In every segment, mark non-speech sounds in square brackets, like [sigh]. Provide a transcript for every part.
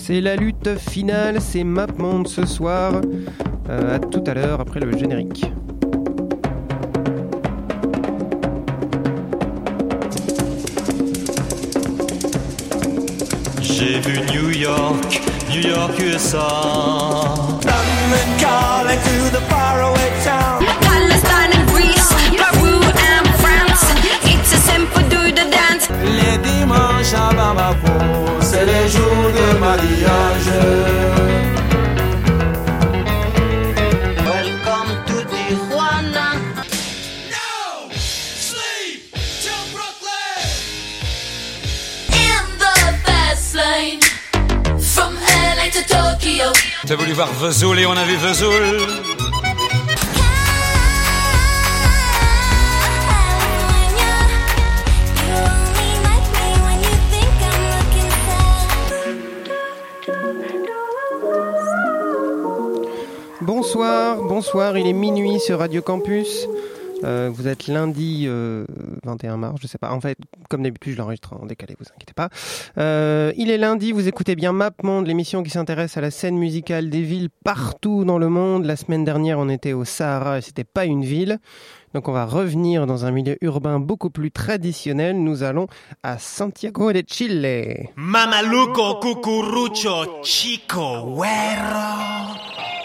C'est la lutte finale, c'est MapMonde ce soir. Euh, à tout à l'heure après le générique. J'ai vu New York, New York, USA. London calling to the faraway town. Palestine and Greece, Peru and France. It's a simple do the dance. Les dimanches à Bamako, c'est les jours de mariage. Welcome to Tijuana. In the fast lane from LA to Tokyo. T'as voulu voir Vesoul et on a vu Vesoul. Bonsoir, il est minuit sur Radio Campus. Euh, vous êtes lundi euh, 21 mars, je sais pas. En fait, comme d'habitude, je l'enregistre en décalé, vous inquiétez pas. Euh, il est lundi, vous écoutez bien MapMonde, l'émission qui s'intéresse à la scène musicale des villes partout dans le monde. La semaine dernière, on était au Sahara et c'était pas une ville. Donc on va revenir dans un milieu urbain beaucoup plus traditionnel. Nous allons à Santiago de Chile. Mamaluco, cucurucho, chico, güero.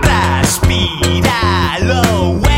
Transpíralo, güey.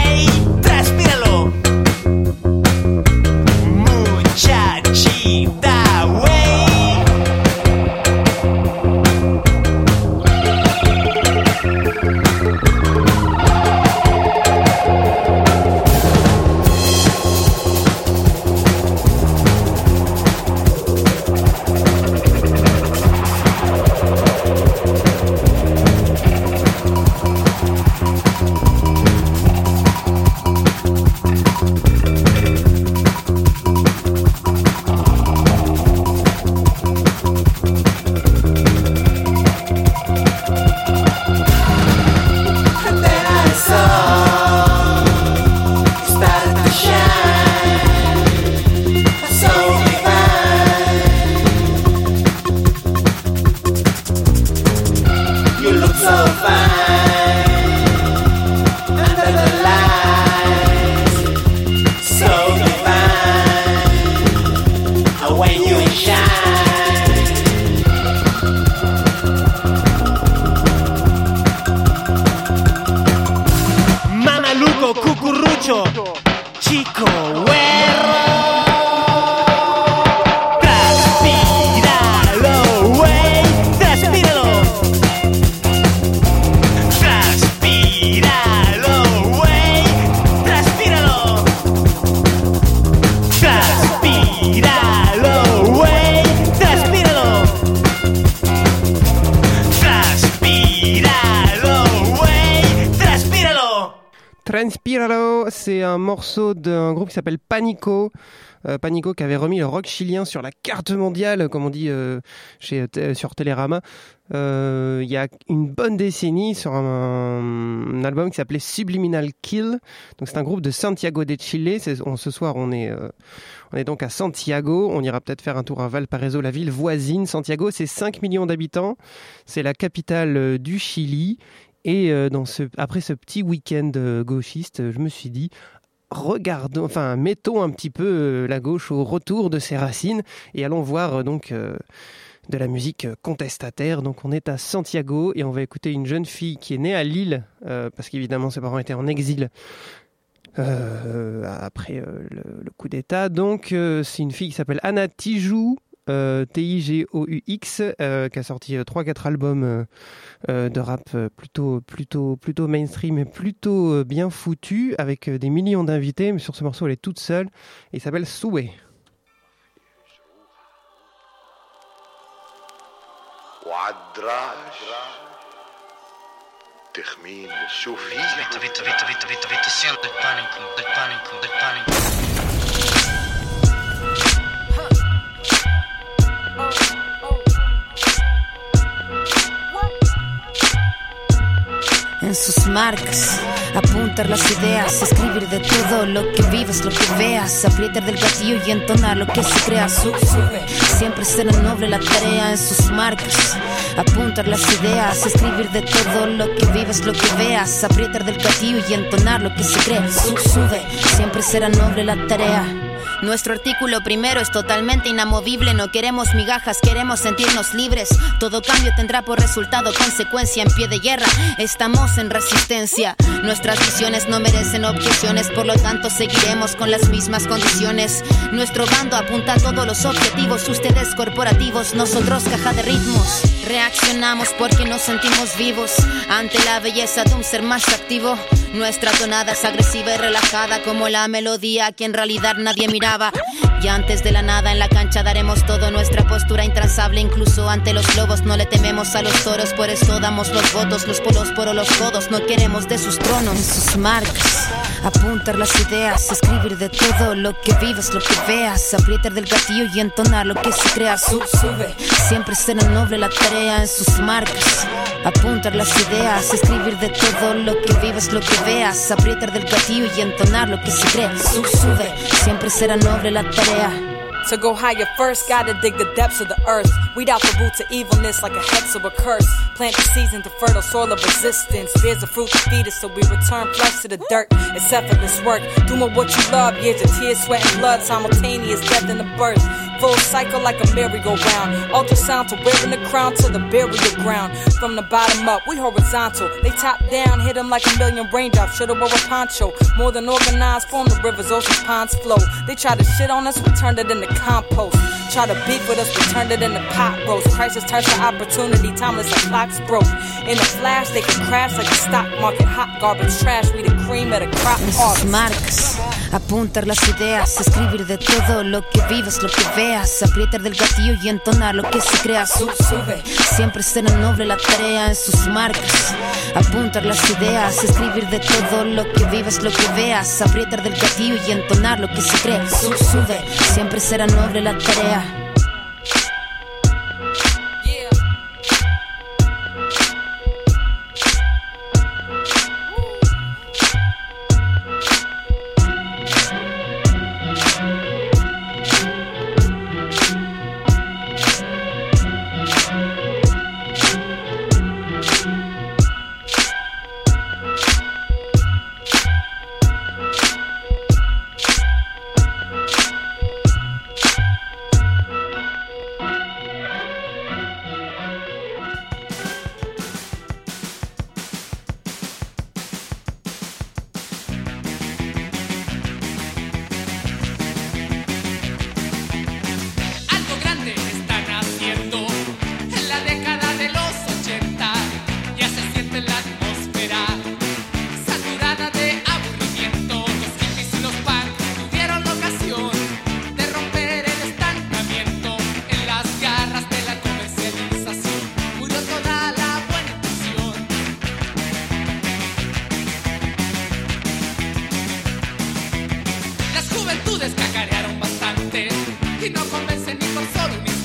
Respiralo, c'est un morceau d'un groupe qui s'appelle Panico. Euh, Panico qui avait remis le rock chilien sur la carte mondiale, comme on dit euh, euh, sur Télérama, il y a une bonne décennie sur un, album qui s'appelait Subliminal Kill. Donc c'est un groupe de Santiago de Chile. On- ce soir on est, on est donc à Santiago. On ira peut-être faire un tour à Valparaiso, la ville voisine. Santiago, c'est 5 millions d'habitants. C'est la capitale du Chili. Et euh, après ce petit week-end euh, gauchiste, je me suis dit, regardons, enfin, mettons un petit peu euh, la gauche au retour de ses racines et allons voir donc de la musique contestataire. Donc on est à Santiago et on va écouter une jeune fille qui est née à Lille, parce qu'évidemment ses parents étaient en exil. après le, le coup d'État. Donc, c'est une fille qui s'appelle Anna Tijou, euh, T-I-G-O-U-X, euh, qui a sorti euh, 3-4 albums euh, euh, de rap euh, plutôt, plutôt, plutôt mainstream et plutôt euh, bien foutu, avec euh, des millions d'invités. Mais sur ce morceau, elle est toute seule. Et il s'appelle Souhait. En sus marcas. Apuntar las ideas, escribir de todo lo que vives, lo que veas. Aprietar del gatillo y entonar lo que se crea. Su- Sube, siempre será noble la tarea en sus marcas. Apuntar las ideas, escribir de todo lo que vives, lo que veas. Aprietar del gatillo y entonar lo que se crea. Su- Sube, siempre será noble la tarea. Nuestro artículo primero es totalmente inamovible. No queremos migajas, queremos sentirnos libres. Todo cambio tendrá por resultado consecuencia en pie de guerra. Estamos en resistencia. Nuestras visiones no merecen objeciones, por lo tanto seguiremos con las mismas condiciones. Nuestro bando apunta a todos los objetivos. Ustedes corporativos, nosotros caja de ritmos. Reaccionamos porque nos sentimos vivos ante la belleza de un ser más activo. Nuestra tonada es agresiva y relajada como la melodía que en realidad nadie miraba. Y antes de la nada en la cancha daremos todo nuestra postura intrazable. Incluso ante los lobos no le tememos a los toros. Por eso damos los votos, los polos por los codos. No queremos de sus tronos, sus marcas. Apuntar las ideas, escribir de todo lo que vives, lo que veas. Aprietar del gatillo y entonar lo que se crea. Su- sube, siempre será noble la tarea en sus marcas. Apuntar las ideas, escribir de todo lo que vives, lo que veas. Aprietar del gatillo y entonar lo que se crea. Su- sube, siempre será noble la tarea. To go higher first, gotta dig the depths of the earth. Weed out the roots of evilness like a hex or a curse. Plant the seeds into fertile soil of resistance. Bears the fruit to feed us, so we return flesh to the dirt. It's effortless work. Doing what you love, years of tears, sweat, and blood, simultaneous death and the birth. Full cycle like a merry-go-round. Ultrasound to wearing the crown to the burial ground. From the bottom up, we horizontal. They top down, hit them like a million raindrops. Should've wore a poncho. More than organized, form the rivers, oceans, ponds flow. They try to shit on us, we turned it into compost. Try to beef with us, we turned it into pot roast. Crisis turns to opportunity, timeless like clocks broke. In a flash, they can crash like a stock market. Hot garbage trash, we the cream of the crop harvest. marcas. Apuntar las ideas, escribir de todo lo que vives, lo que veas. Aprietar del gatillo y entonar lo que se crea. Su- sube, siempre será noble la tarea en sus marcas. Apuntar las ideas, escribir de todo lo que vives, lo que veas. Aprietar del gatillo y entonar lo que se crea. Su- sube, siempre será noble la tarea. Juventudes cacarearon bastante. Y no convencen ni por solo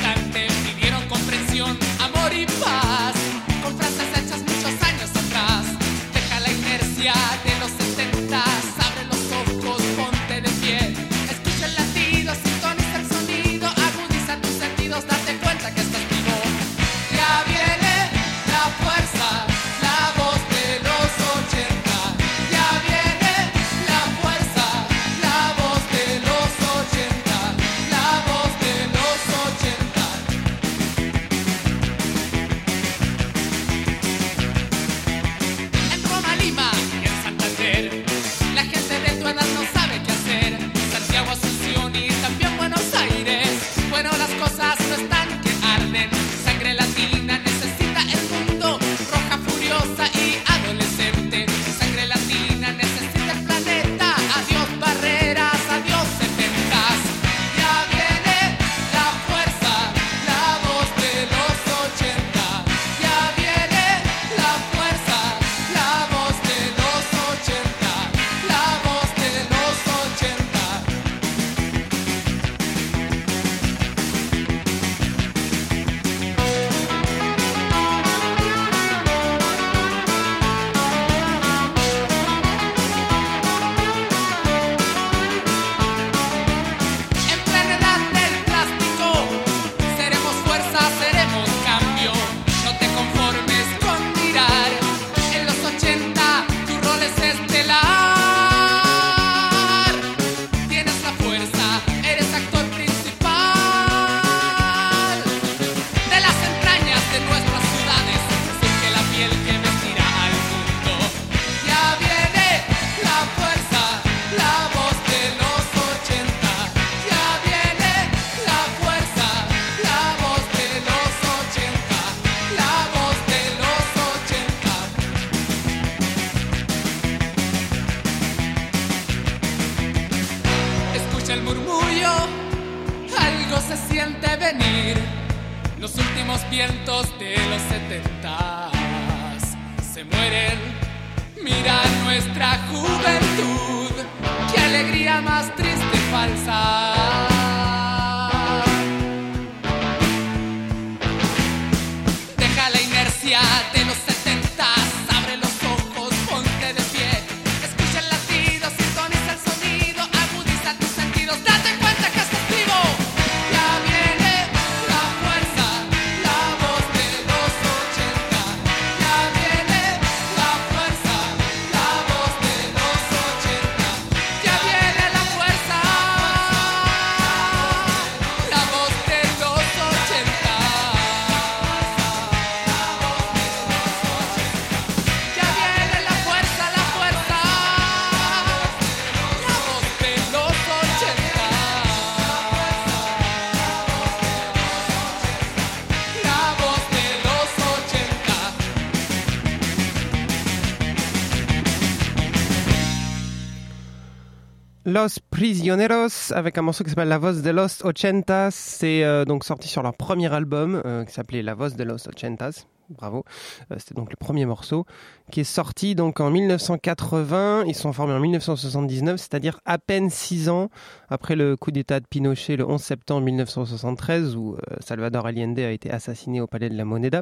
Prisioneros avec un morceau qui s'appelle La Voz de los Ochentas. C'est euh, donc sorti sur leur premier album euh, qui s'appelait La Voz de los Ochentas. Bravo. Euh, C'était donc le premier morceau qui est sorti donc en 1980. Ils sont formés en 1979, c'est-à-dire à peine six ans après le coup d'État de Pinochet le 11 septembre 1973 où Salvador Allende a été assassiné au palais de la Moneda.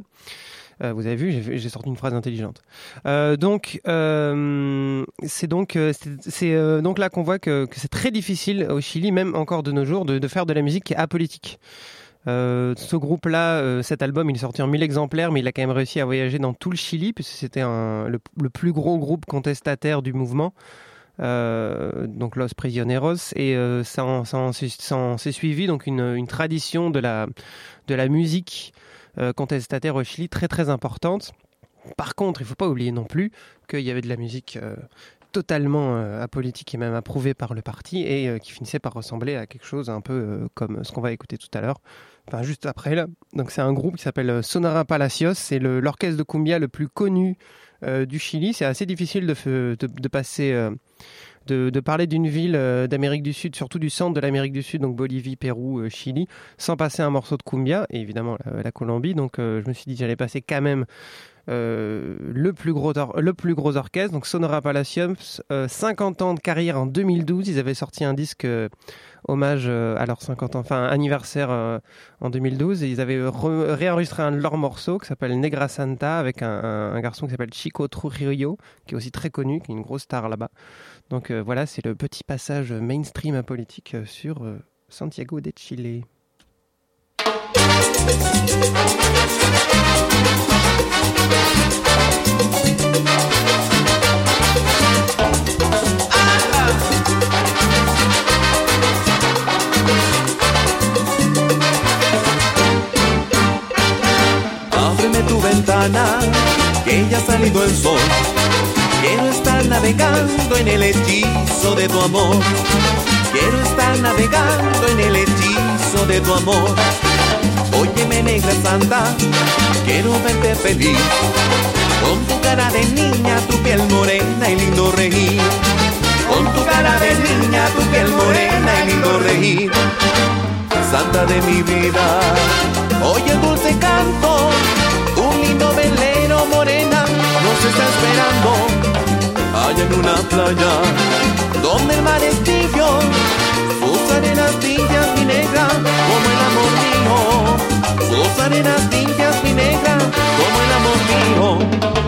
Euh, vous avez vu, j'ai- sorti une phrase intelligente. Euh, donc, euh, c'est donc, là qu'on voit que, c'est très difficile au Chili, même encore de nos jours, de, faire de la musique apolitique. Ce groupe-là, cet album, il est sorti en 1000 exemplaires, mais il a quand même réussi à voyager dans tout le Chili, puisque c'était le, plus gros groupe contestataire du mouvement. Donc Los Prisioneros et ça s'est- suivi donc une, tradition de la musique contestataire au Chili très très importante. Par contre, il faut pas oublier non plus qu'il y avait de la musique euh, totalement euh, apolitique et même approuvée par le parti et euh, qui finissait par ressembler à quelque chose un peu euh, comme ce qu'on va écouter tout à l'heure. Enfin, juste après là. Donc c'est un groupe qui s'appelle euh, Sonara Palacios. C'est l'orchestre de cumbia le plus connu euh, du Chili. C'est assez difficile de, passer, euh, de, parler d'une ville euh, d'Amérique du Sud, surtout du centre de l'Amérique du Sud, donc Bolivie, Pérou, euh, Chili, sans passer un morceau de cumbia et évidemment la, Colombie. Donc euh, je me suis dit j'allais passer quand même le, plus gros le plus gros orchestre, donc Sonora Palacium, euh, 50 ans de carrière en 2012. Ils avaient sorti un disque hommage à leur 50 ans, enfin anniversaire en 2012. Et ils avaient re- réenregistré un de leurs morceaux qui s'appelle Negra Santa avec un garçon qui s'appelle Chico Trujillo, qui est aussi très connu, qui est une grosse star là-bas. Donc euh, voilà, c'est le petit passage mainstream politique euh, sur euh, Santiago de Chile. Quiero estar navegando en el hechizo de tu amor. Quiero estar navegando en el hechizo de tu amor. Óyeme negra santa, quiero verte feliz. Con tu cara de niña, tu piel morena y lindo reír. Con tu cara de niña, tu piel morena y lindo reír. Santa de mi vida, oye el dulce canto, un lindo velero morena nos está esperando. En una playa, donde el mar es tibio, sus arenas limpias mi negra, como el amor mío. Sus arenas limpias mi negra, como el amor mío.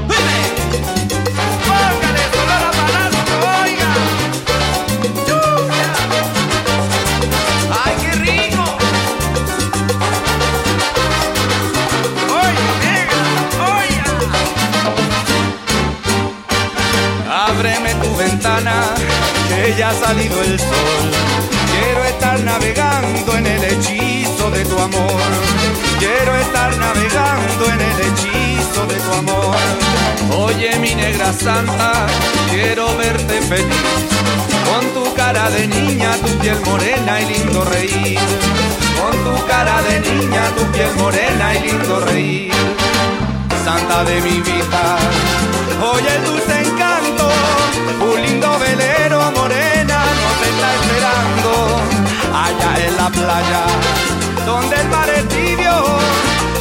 Ya ha salido el sol. Quiero estar navegando en el hechizo de tu amor. Quiero estar navegando en el hechizo de tu amor. Oye, mi negra santa, quiero verte feliz. Con tu cara de niña, tu piel morena y lindo reír. Con tu cara de niña, tu piel morena y lindo reír. Santa de mi vida, oye el dulce encanto, un lindo velero la playa, donde el mar es tibio,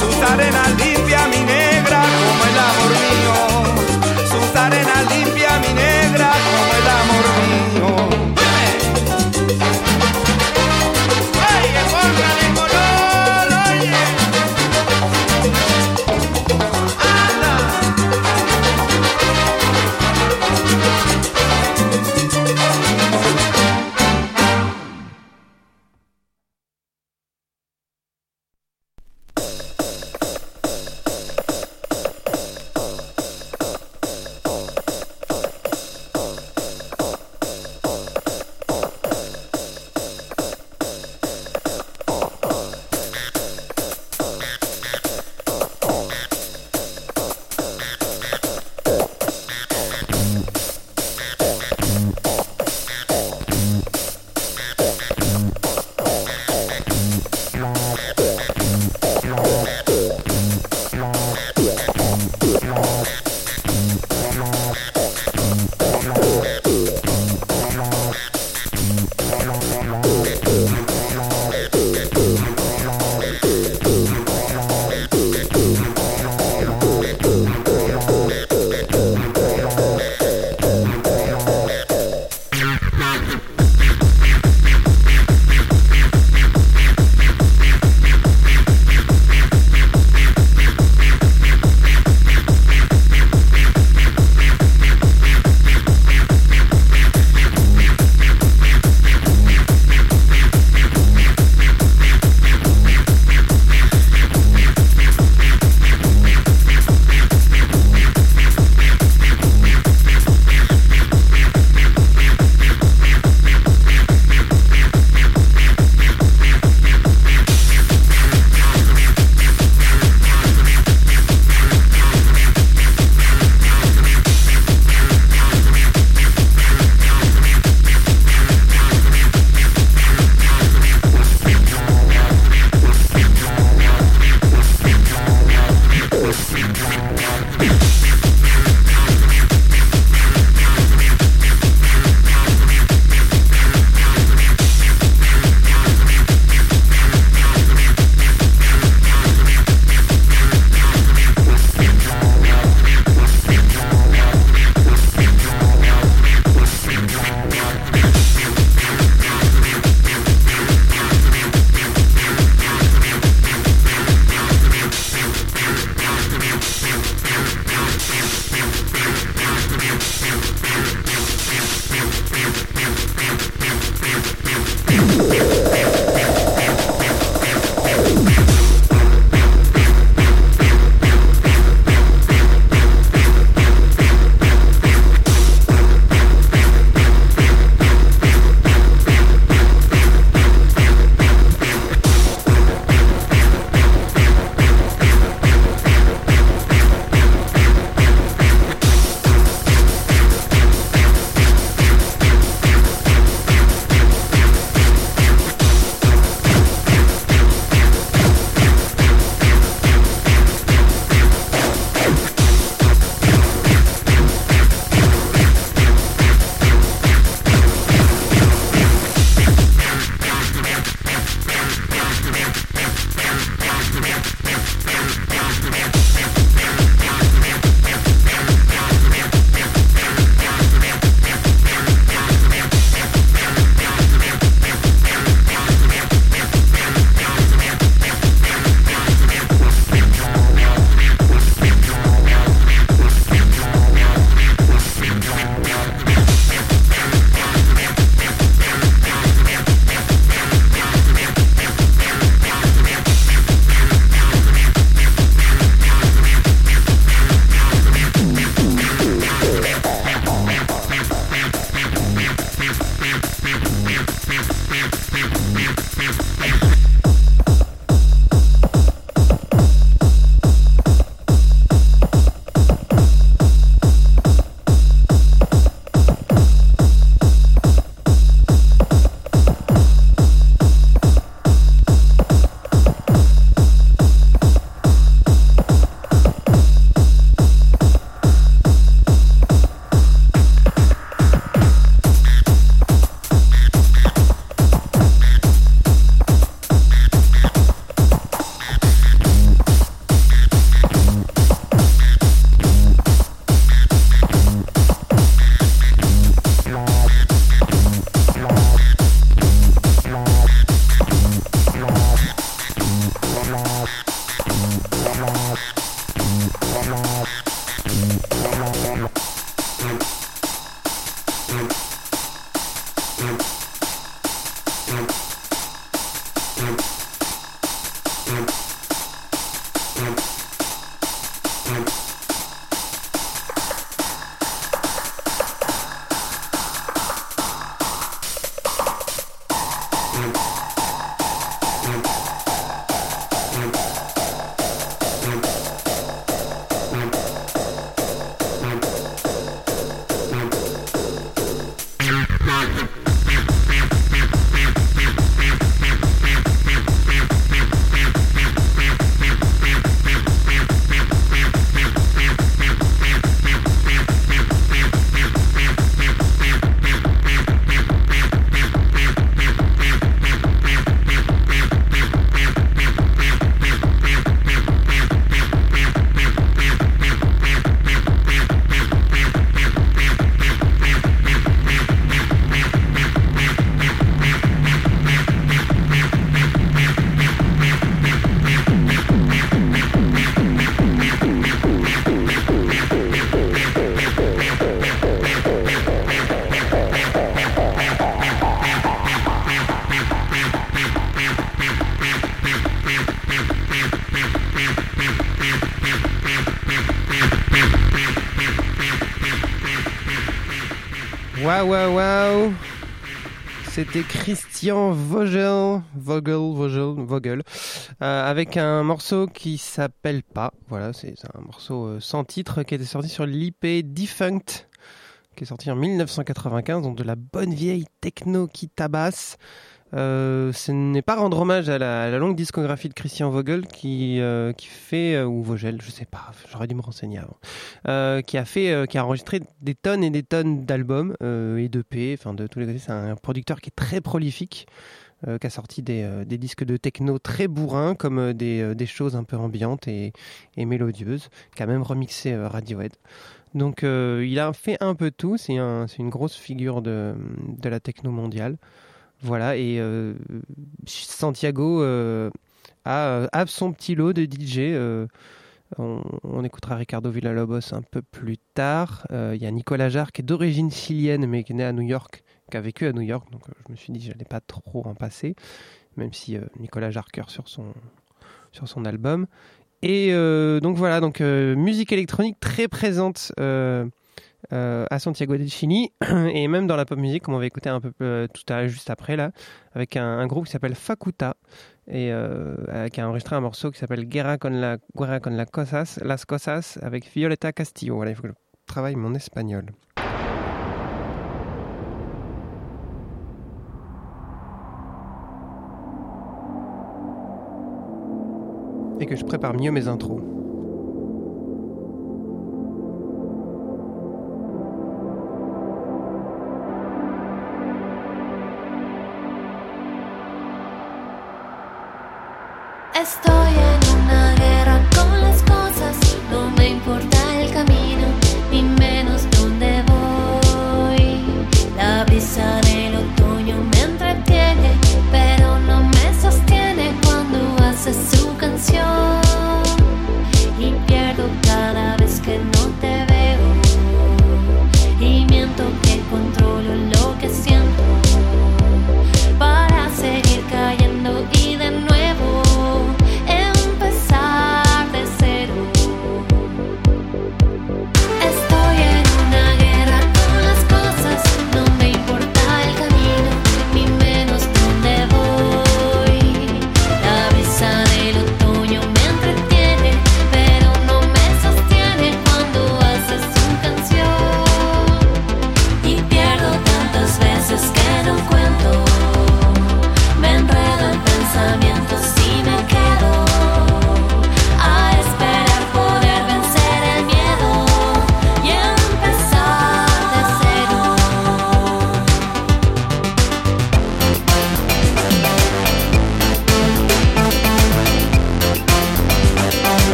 sus arenas limpia mi negra como el amor mío, sus arenas limpia mi negra como Waouh, waouh, waouh C'était Christian Vogel, Vogel, Vogel, Vogel, euh, avec un morceau qui s'appelle pas. Voilà, c'est un morceau euh, sans titre qui était sorti sur l'IP Defunct, qui est sorti en 1995, donc de la bonne vieille techno qui tabasse. Euh, ce n'est pas rendre hommage à la, longue discographie de Christian Vogel qui, euh, qui fait, euh, ou Vogel, je sais pas, j'aurais dû me renseigner avant, qui a fait, qui a enregistré des tonnes et des tonnes d'albums et d'EP, enfin de tous les côtés. C'est un producteur qui est très prolifique, qui a sorti des, des disques de techno très bourrins, comme des, choses un peu ambiantes et, et mélodieuses, qui a même remixé Radiohead. Donc il a fait un peu tout, c'est un, une grosse figure de, de la techno mondiale. Voilà, et euh, Santiago euh, a, euh, a son petit lot de DJ. on, écoutera Ricardo Villalobos un peu plus tard. Il y a Nicolas Jarre qui est d'origine chilienne mais qui est né à New York, qui a vécu à New York. Donc je me suis dit que j'allais pas trop en passer, même si Nicolas Jarre cœur sur son, sur son album. Et donc voilà, donc musique électronique très présente euh, à Santiago del Chili [clears throat] et même dans la pop musique, comme on va écouter un peu euh, tout à juste après là, avec un, groupe qui s'appelle Facuta et euh, euh, qui a enregistré un morceau qui s'appelle Guerra con la Guerra con la cosas, las cosas avec Violeta Castillo. Voilà, il faut que je travaille mon espagnol. Et que je prépare mieux mes intros.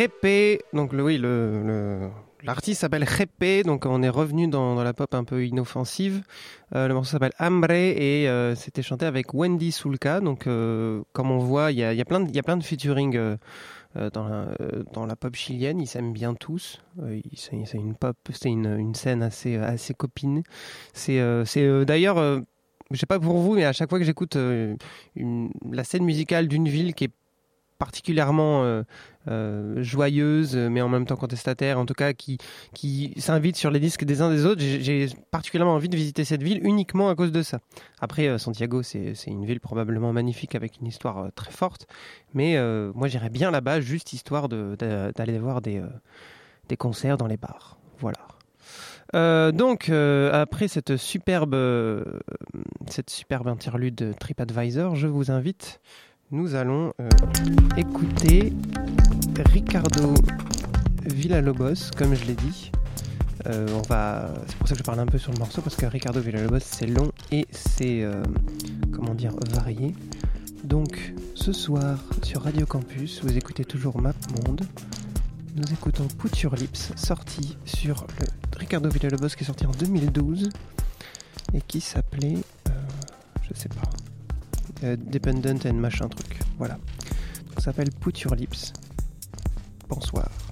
Répé, donc le, oui, le, l'artiste s'appelle Répé, donc on est revenu dans, la pop un peu inoffensive. Euh, le morceau s'appelle Hambre et euh, c'était chanté avec Wendy Sulka. Donc euh, comme on voit, il y a, plein de, y a plein de featuring dans, la, dans la pop chilienne. Ils s'aiment bien tous. C'est, une pop, c'est une, une scène assez, assez copine. C'est, d'ailleurs. je sais pas pour vous, mais à chaque fois que j'écoute la scène musicale d'une ville qui est particulièrement euh, euh, joyeuse, mais en même temps contestataire, en tout cas qui, qui s'invite sur les disques des uns des autres. J'ai particulièrement envie de visiter cette ville uniquement à cause de ça. Après, euh, Santiago, c'est une ville probablement magnifique avec une histoire très forte, mais moi j'irais bien là-bas juste histoire d'aller voir des, des concerts dans les bars. Voilà. Donc, après cette superbe, cette superbe interlude TripAdvisor, je vous invite, nous allons euh, écouter Ricardo Villalobos, comme je l'ai dit. Euh, c'est pour ça que je parle un peu sur le morceau parce que Ricardo Villalobos c'est long et c'est euh, comment dire varié. Donc, ce soir sur Radio Campus, vous écoutez toujours Map Monde. Nous écoutons Put Your Lips, sorti sur le Ricardo Villalobos qui est sorti en 2012 et qui s'appelait, je sais pas, euh, Dependent and machin truc. Voilà. Ça s'appelle Put Your Lips. Bonsoir.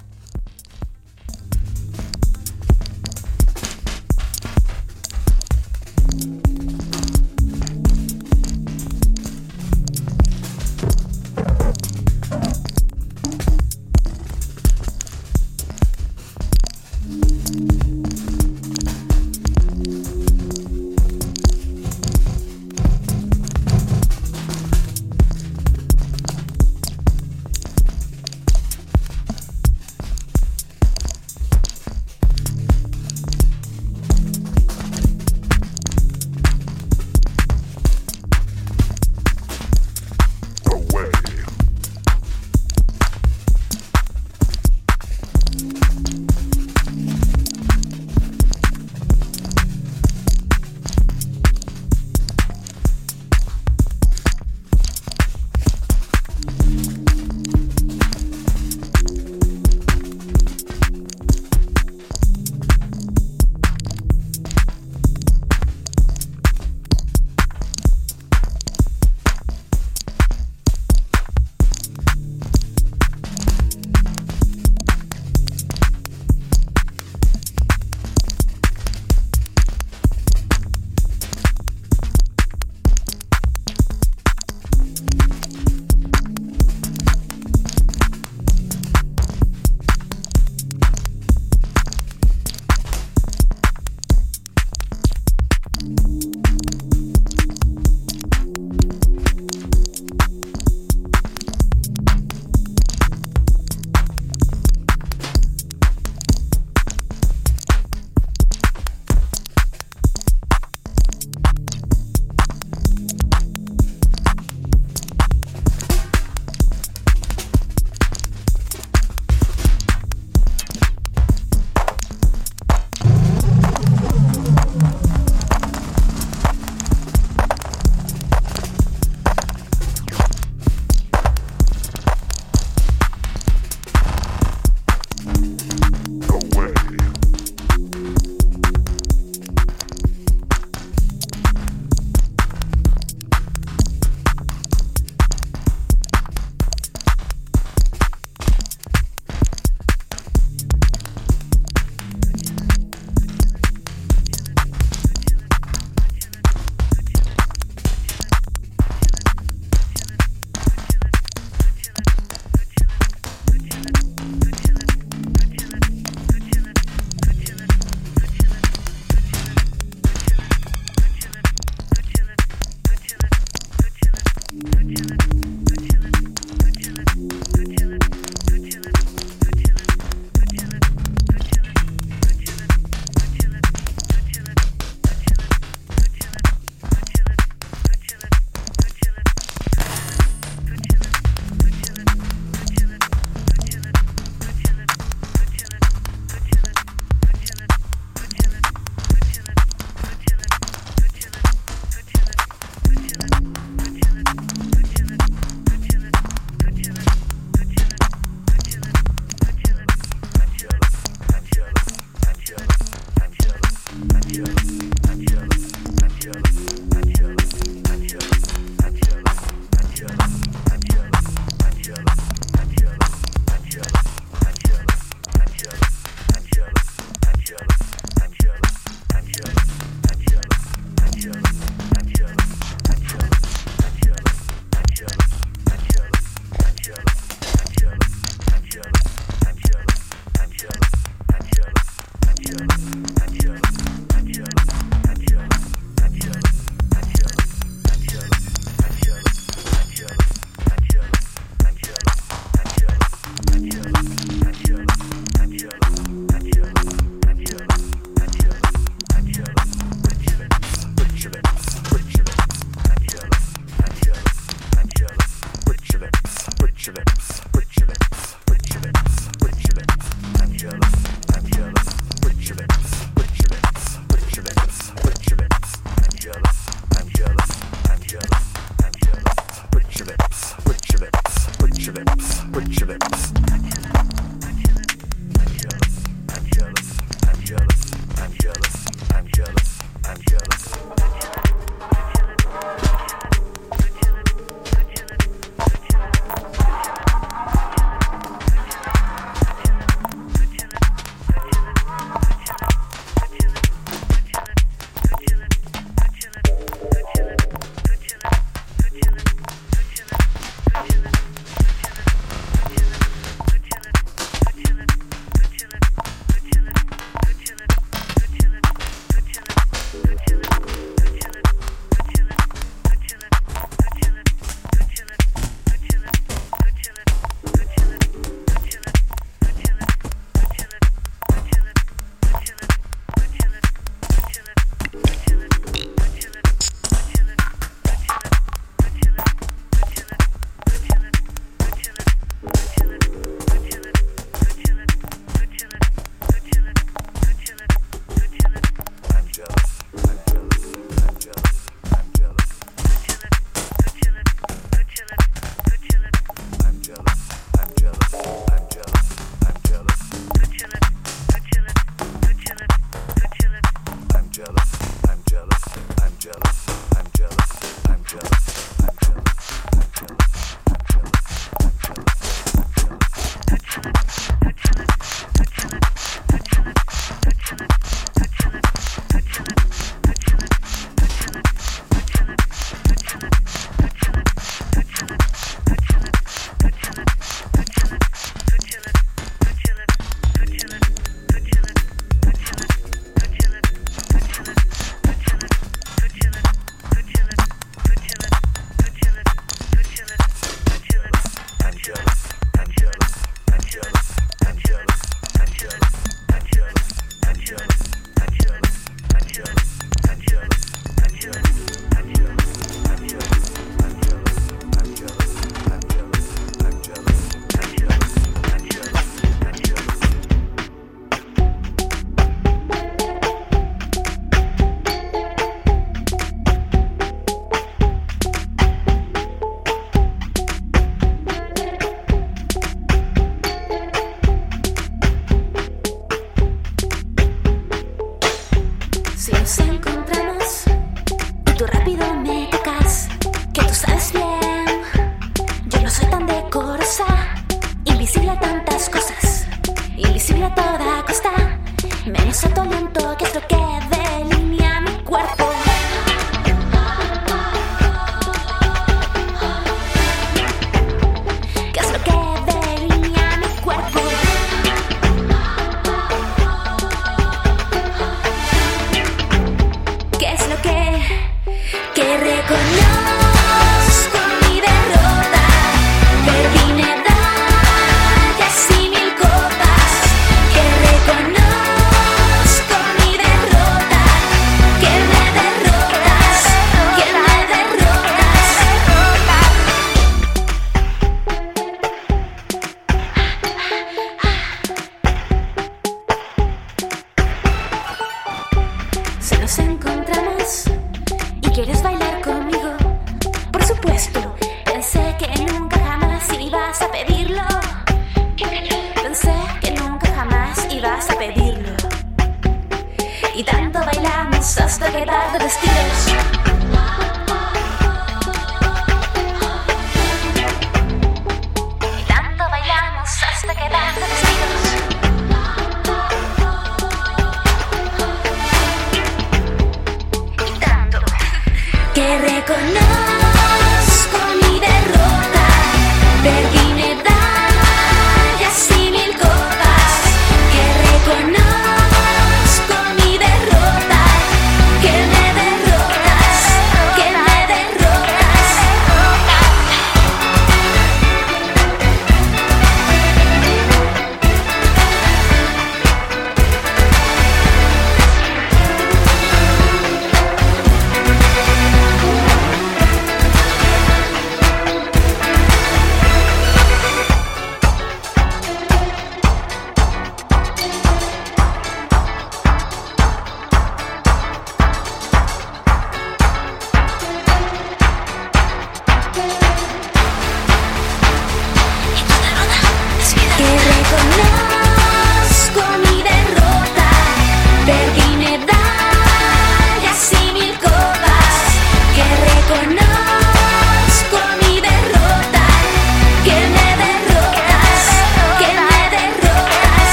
con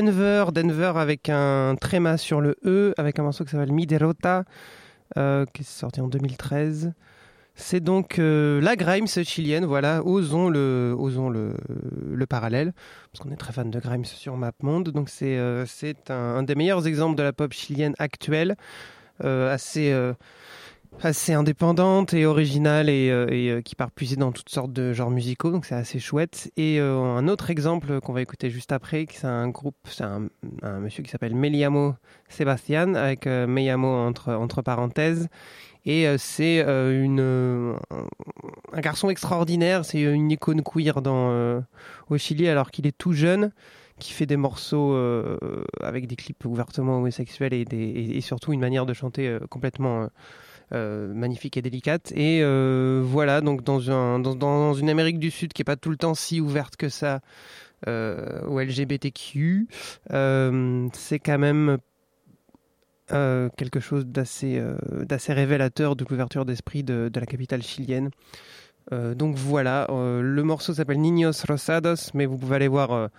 Denver, Denver avec un tréma sur le E, avec un morceau qui s'appelle Mi Derrota, euh, qui est sorti en 2013. C'est donc euh, la Grimes chilienne, voilà, osons le, osons le, le parallèle, parce qu'on est très fan de Grimes sur MapMonde, donc c'est euh, c'est un, un des meilleurs exemples de la pop chilienne actuelle, assez, assez indépendante et originale et, euh, euh, qui part puiser dans toutes sortes de genres musicaux, donc c'est assez chouette. Et euh, un autre exemple qu'on va écouter juste après, c'est un groupe, c'est un, monsieur qui s'appelle Meliamo Sebastian, avec euh, Meyamo entre, entre parenthèses. Et c'est une, un- garçon extraordinaire, c'est une icône queer dans, au Chili alors qu'il est tout jeune, qui fait des morceaux avec des clips ouvertement homosexuels et, et, surtout une manière de chanter complètement euh, magnifique et délicate. Et euh, voilà, donc dans, un, dans, dans une Amérique du Sud qui est pas tout le temps si ouverte que ça euh, au LGBTQ, c'est quand même quelque chose d'assez révélateur de l'ouverture d'esprit de, la capitale chilienne. Donc voilà, le morceau s'appelle Niños Rosados, mais vous pouvez aller voir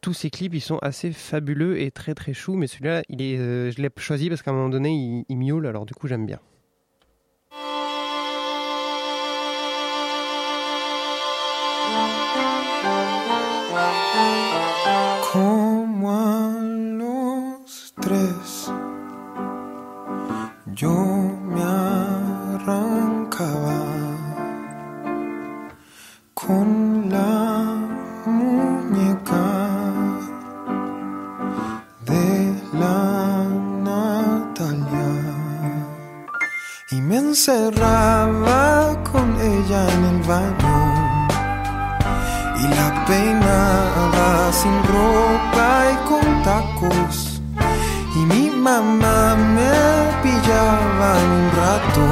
tous ces clips, ils sont assez fabuleux et très très choux, mais celui-là, je l'ai choisi parce qu'à un moment donné, il miaule, alors du coup j'aime bien. yo me arrancaba con la muñeca de la Natalia y me encerraba con ella en el baño y la peinaba sin ropa. Mamá me pillaba un rato,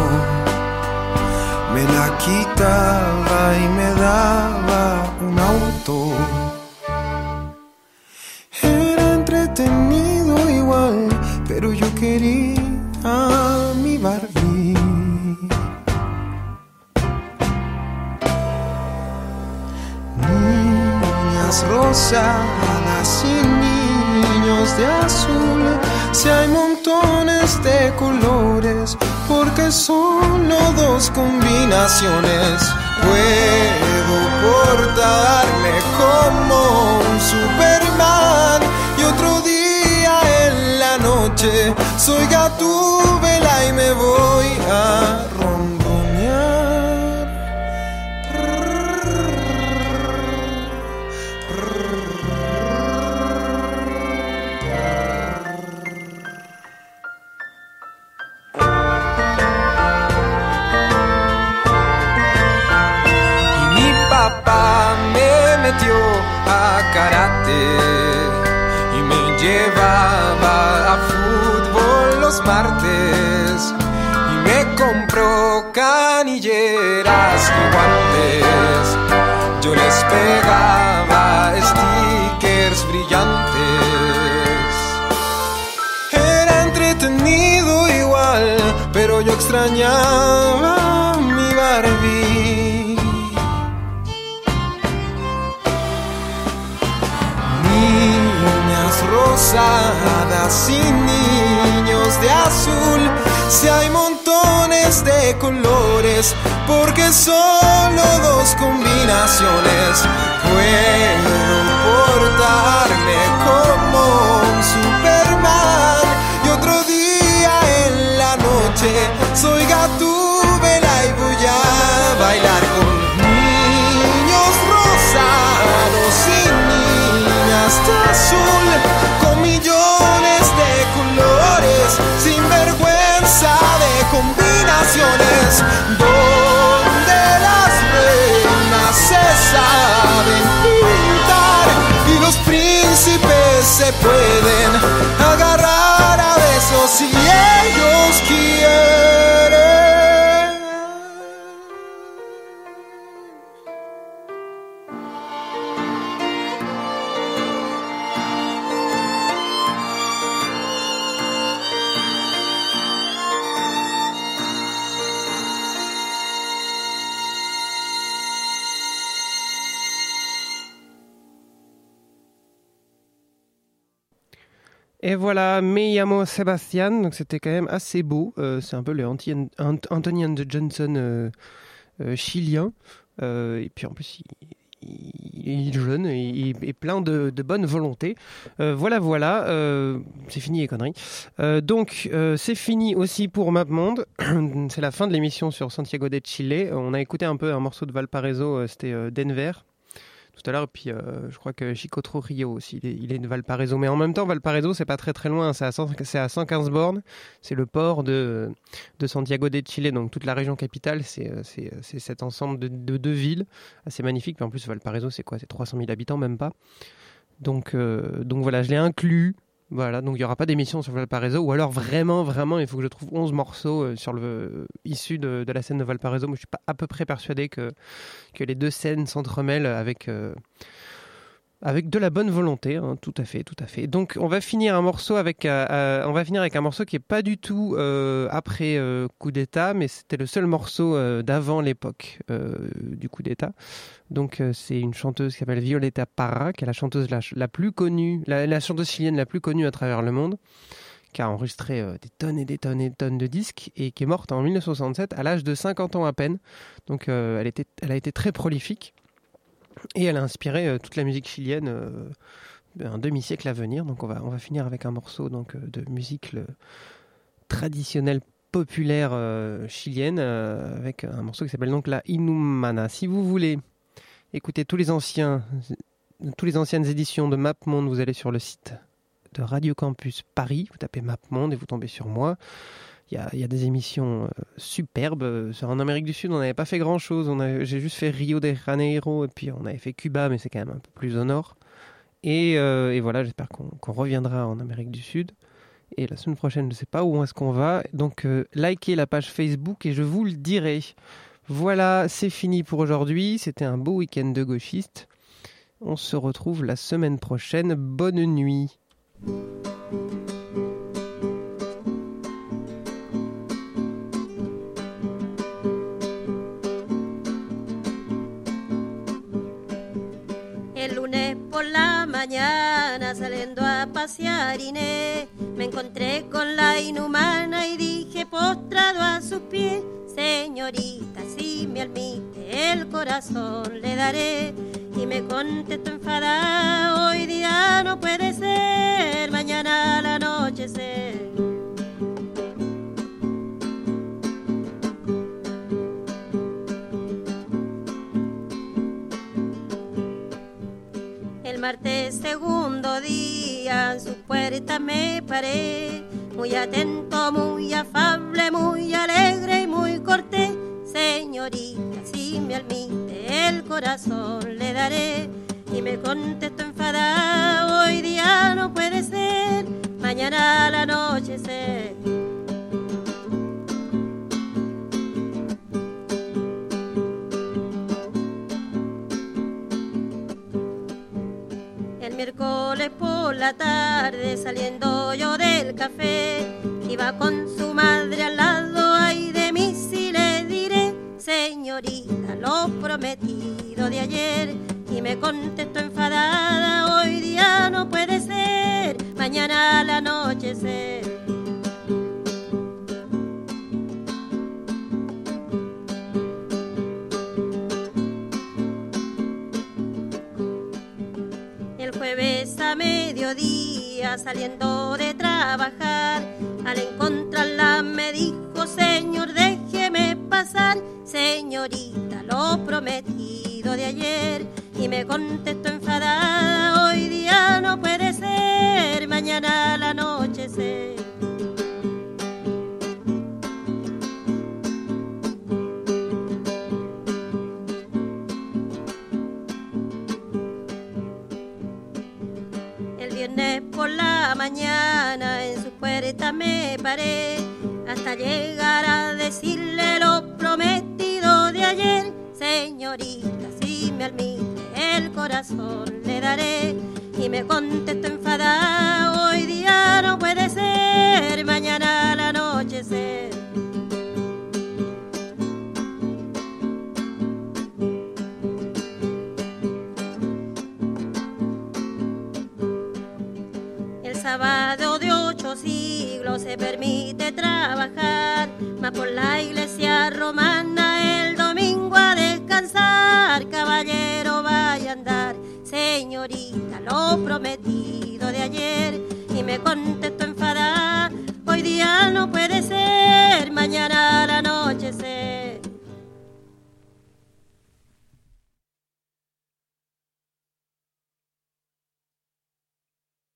me la quitaba y me daba un auto. Era entretenido igual, pero yo quería mi Barbie. Niñas rosadas y niños de azul, si hay montones de colores, porque solo dos combinaciones puedo portarme como un Superman y otro día en la noche soy gatúbela y me voy a ronronear. Martes y me compró canilleras y guantes. Yo les pegaba stickers brillantes. Era entretenido igual, pero yo extrañaba mi Barbie. Niñas rosadas y de azul, si hay montones de colores, porque solo dos combinaciones puedo portarme como un Superman se pueden agarrar a besos si ellos quieren. Et voilà, Me Sebastian, donc c'était quand même assez beau. Euh, c'est un peu le Anthony and Johnson euh, euh, chilien. Et puis en plus, il, est jeune et, et plein de, bonne volonté. Voilà, voilà, c'est fini les conneries. Donc, c'est fini aussi pour MapMonde. [clears throat] c'est la fin de l'émission sur Santiago de Chile. On a écouté un peu un morceau de Valparaiso, c'était Denver tout à l'heure. Et puis, euh, je crois que Chicotro Rio aussi, il est, de Valparaiso. Mais en même temps, Valparaiso, c'est pas très très loin. C'est à, 100 c'est à 115 bornes. C'est le port de, de Santiago de Chile. Donc, toute la région capitale, c'est, euh, c'est cet ensemble de, de deux villes assez magnifiques. Puis en plus, Valparaiso, c'est quoi? C'est 300 000 habitants, même pas. Donc, euh, donc voilà, je l'ai inclus. Voilà, donc il n'y aura pas d'émission sur Valparaiso, ou alors vraiment, vraiment, il faut que je trouve 11 morceaux euh, sur le, euh, issus de, la scène de Valparaiso. Moi, je suis pas à peu près persuadé que, que les deux scènes s'entremêlent avec, euh, avec de la bonne volonté, hein, tout à fait, tout à fait. Donc, on va finir un morceau avec, euh, euh, on va finir avec un morceau qui est pas du tout euh, après coup d'État, mais c'était le seul morceau d'avant l'époque du coup d'État. Donc, c'est une chanteuse qui s'appelle Violeta Parra, qui est la chanteuse la, plus connue, la, chanteuse chilienne la plus connue à travers le monde, qui a enregistré des tonnes et des tonnes et des tonnes de disques et qui est morte en 1967 à l'âge de 50 ans à peine. Donc, elle a été très prolifique. Et elle a inspiré euh, toute la musique chilienne euh, un demi-siècle à venir. Donc on va, finir avec un morceau euh, de musique le- traditionnelle populaire chilienne avec un morceau qui s'appelle donc la Inumana. Si vous voulez écouter tous les anciens, toutes les anciennes éditions de MapMonde, vous allez sur le site de Radio Campus Paris. Vous tapez MapMonde et vous tombez sur moi. Il y a, des émissions euh, superbes. Euh, En Amérique du Sud, on n'avait pas fait grand-chose. J'ai juste fait Rio de Janeiro et puis on avait fait Cuba, mais c'est quand même un peu plus au nord. Et, euh, voilà, j'espère qu'on reviendra en Amérique du Sud. Et la semaine prochaine, je ne sais pas où est-ce qu'on va. Donc, likez la page Facebook et je vous le dirai. Voilà, c'est fini pour aujourd'hui. C'était un beau week-end de gauchistes. On se retrouve la semaine prochaine. Bonne nuit. Pasear Inés, me encontré con la inhumana y dije postrado a sus pies, señorita, si me admite el corazón le daré. Y me contestó enfadada, hoy día no puede ser, mañana al anochecer. El martes segundo día en su puerta me paré, muy atento, muy afable, muy alegre y muy cortés. Señorita, si me admite el corazón le daré. Y me contestó enfadada, hoy día no puede ser, mañana al anochecer. Miércoles por la tarde saliendo yo del café, iba con su madre al lado, ay de mí si le diré, señorita, lo prometido de ayer, y me contestó enfadada, hoy día no puede ser, mañana al anochecer. Mediodía saliendo de trabajar, al encontrarla me dijo, señor, déjeme pasar, señorita, lo prometido de ayer. Y me contestó enfadada, hoy día no puede ser, mañana al anochecer. En su puerta me paré hasta llegar a decirle lo prometido de ayer. Señorita, si me admite el corazón le daré. Y me contestó enfadada, hoy día no puede ser, mañana al anochecer. no se permite trabajar, mas por la iglesia romana el domingo a descansar, caballero vaya a andar, señorita, lo prometido de ayer, y me contestó enfadada, hoy día no puede ser, mañana al anochecer.